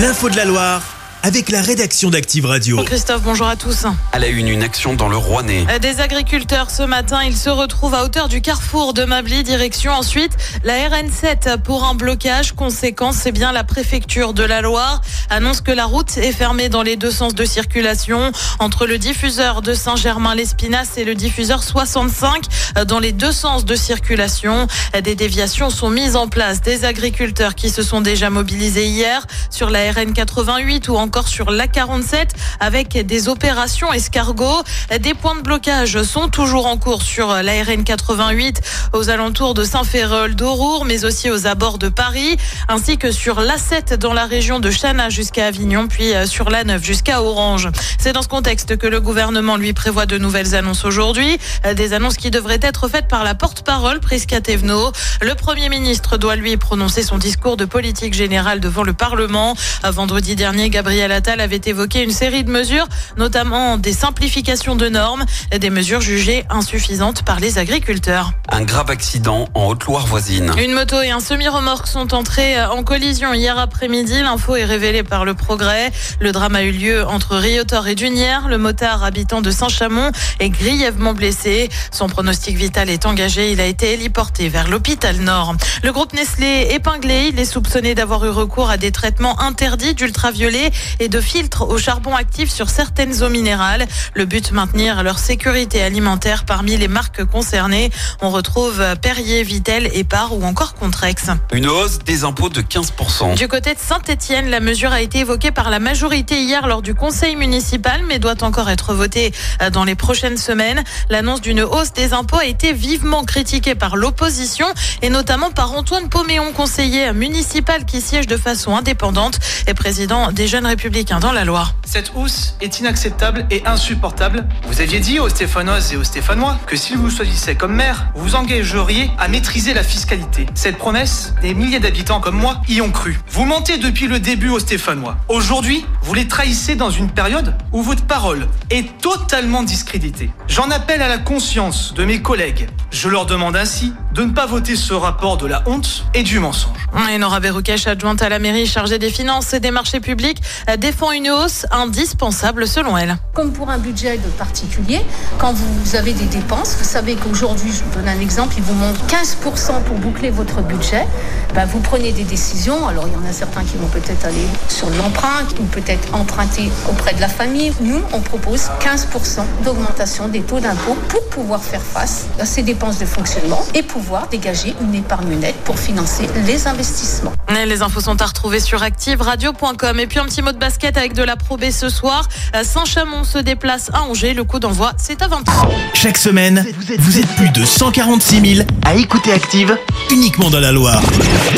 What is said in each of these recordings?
L'info de la Loire avec la rédaction d'Active Radio. Christophe, bonjour à tous. À la une, une action dans le Rouennais. Des agriculteurs ce matin, ils se retrouvent à hauteur du carrefour de Mably, direction ensuite la RN7 pour un blocage. Conséquence, c'est bien la préfecture de la Loire annonce que la route est fermée dans les deux sens de circulation entre le diffuseur de Saint-Germain-l'Espinasse et le diffuseur 65 dans les deux sens de circulation. Des déviations sont mises en place. Des agriculteurs qui se sont déjà mobilisés hier sur la RN 88 ou encore sur l'A47 avec des opérations escargots. Des points de blocage sont toujours en cours sur la RN 88 aux alentours de Saint-Férol d'Aurour, mais aussi aux abords de Paris, ainsi que sur l'A7 dans la région de Chana jusqu'à Avignon, puis sur l'A9 jusqu'à Orange. C'est dans ce contexte que le gouvernement lui prévoit de nouvelles annonces aujourd'hui, des annonces qui devraient être faites par la porte-parole Prisca Thévenot. Le Premier ministre doit lui prononcer son discours de politique générale devant le Parlement. Vendredi dernier, Gabriel Gabriel Attal avait évoqué une série de mesures, notamment des simplifications de normes, des mesures jugées insuffisantes par les agriculteurs. Un grave accident en Haute-Loire voisine. Une moto et un semi-remorque sont entrés en collision hier après-midi. L'info est révélée par le progrès. Le drame a eu lieu entre Riotor et Dunière. Le motard habitant de Saint-Chamond est grièvement blessé. Son pronostic vital est engagé. Il a été héliporté vers l'hôpital Nord. Le groupe Nestlé épinglé. Il est soupçonné d'avoir eu recours à des traitements interdits d'ultraviolets et de filtres au charbon actif sur certaines eaux minérales. Le but, maintenir leur sécurité alimentaire parmi les marques concernées. On retrouve Perrier, Vitel, Épar ou encore Contrex. Une hausse des impôts de 15%. Du côté de Saint-Etienne, la mesure a été évoquée par la majorité hier lors du conseil municipal, mais doit encore être votée dans les prochaines semaines. L'annonce d'une hausse des impôts a été vivement critiquée par l'opposition et notamment par Antoine Poméon, conseiller municipal qui siège de façon indépendante et président des Jeunes Républicains dans la Loire. Cette hausse est inacceptable et insupportable. Vous aviez dit aux Stéphanoises et aux Stéphanois que si vous choisissez comme maire, vous vous engageriez à maîtriser la fiscalité. Cette promesse, des milliers d'habitants comme moi y ont cru. Vous mentez depuis le début aux Stéphanois. Aujourd'hui, vous les trahissez dans une période où votre parole est totalement discréditée. J'en appelle à la conscience de mes collègues. Je leur demande ainsi de ne pas voter ce rapport de la honte et du mensonge. Et Nora Berroucache, adjointe à la mairie chargée des finances et des marchés publics, défend une hausse indispensable selon elle. Comme pour un budget de particulier, quand vous avez des dépenses, vous savez qu'aujourd'hui, je vous donne un exemple, il vous manque 15% pour boucler votre budget. Ben, vous prenez des décisions. Alors il y en a certains qui vont peut-être aller sur l'emprunt ou peut-être emprunter auprès de la famille. Nous, on propose 15% d'augmentation des taux d'impôt pour pouvoir faire face à ces dépenses de fonctionnement et pouvoir dégager une épargne nette pour financer les investissements. Et les infos sont à retrouver sur activeradio.com. Et puis un petit mot de basket avec de la Pro B ce soir. Saint-Chamond se déplace à Angers. Le coup d'envoi, c'est à 20h. Chaque semaine, vous êtes, plus de 146 000 à écouter Active uniquement dans la Loire.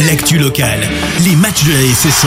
L'actu locale, les matchs de la SSE,